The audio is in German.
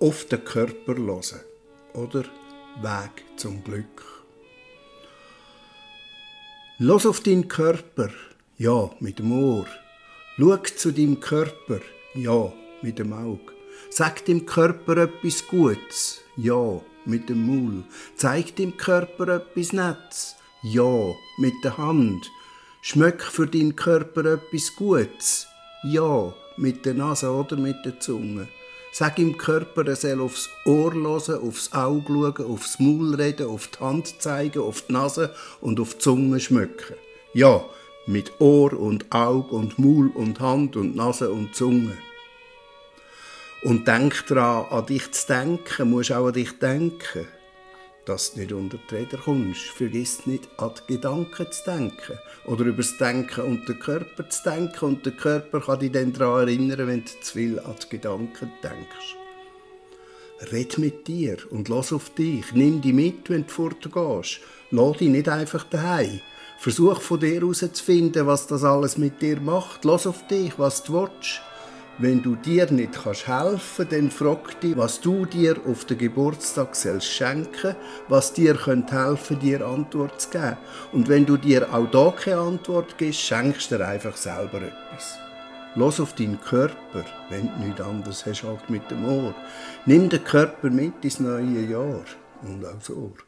auf den Körper hören oder Weg zum Glück. Los auf deinen Körper, ja, mit dem Ohr. Schau zu deinem Körper, ja, mit dem Auge. Sag dem Körper etwas Gutes, ja, mit dem Maul. Zeig dem Körper etwas Nettes, ja, mit der Hand. Schmöck für deinen Körper etwas Gutes, ja, mit der Nase oder mit der Zunge. Sag im Körper, er soll aufs Ohr hören, aufs Auge schauen, aufs Maul reden, auf die Hand zeigen, auf die Nase und auf die Zunge schmücken. Ja, mit Ohr und Auge und Maul und Hand und Nase und Zunge. Und denk dran, an dich zu denken, musst auch an dich denken dass du nicht unter die Räder kommst. Vergiss nicht, an die Gedanken zu denken. Oder über das Denken und den Körper zu denken. Und der Körper kann dich dann daran erinnern, wenn du zu viel an die Gedanken denkst. Red mit dir und lass auf dich. Nimm dich mit, wenn du fortgehst. Lass dich nicht einfach daheim. Versuch von dir herauszufinden, was das alles mit dir macht. Lass auf dich, was du willst. Wenn du dir nicht kannst helfen dann frag dich, was du dir auf den Geburtstag selbst schenken was dir könnte helfen dir Antwort zu geben. Und wenn du dir auch da keine Antwort gibst, schenkst du dir einfach selber etwas. Los auf deinen Körper, wenn du nichts anderes hast halt mit dem Ohr. Nimm den Körper mit ins neue Jahr und aufs Ohr.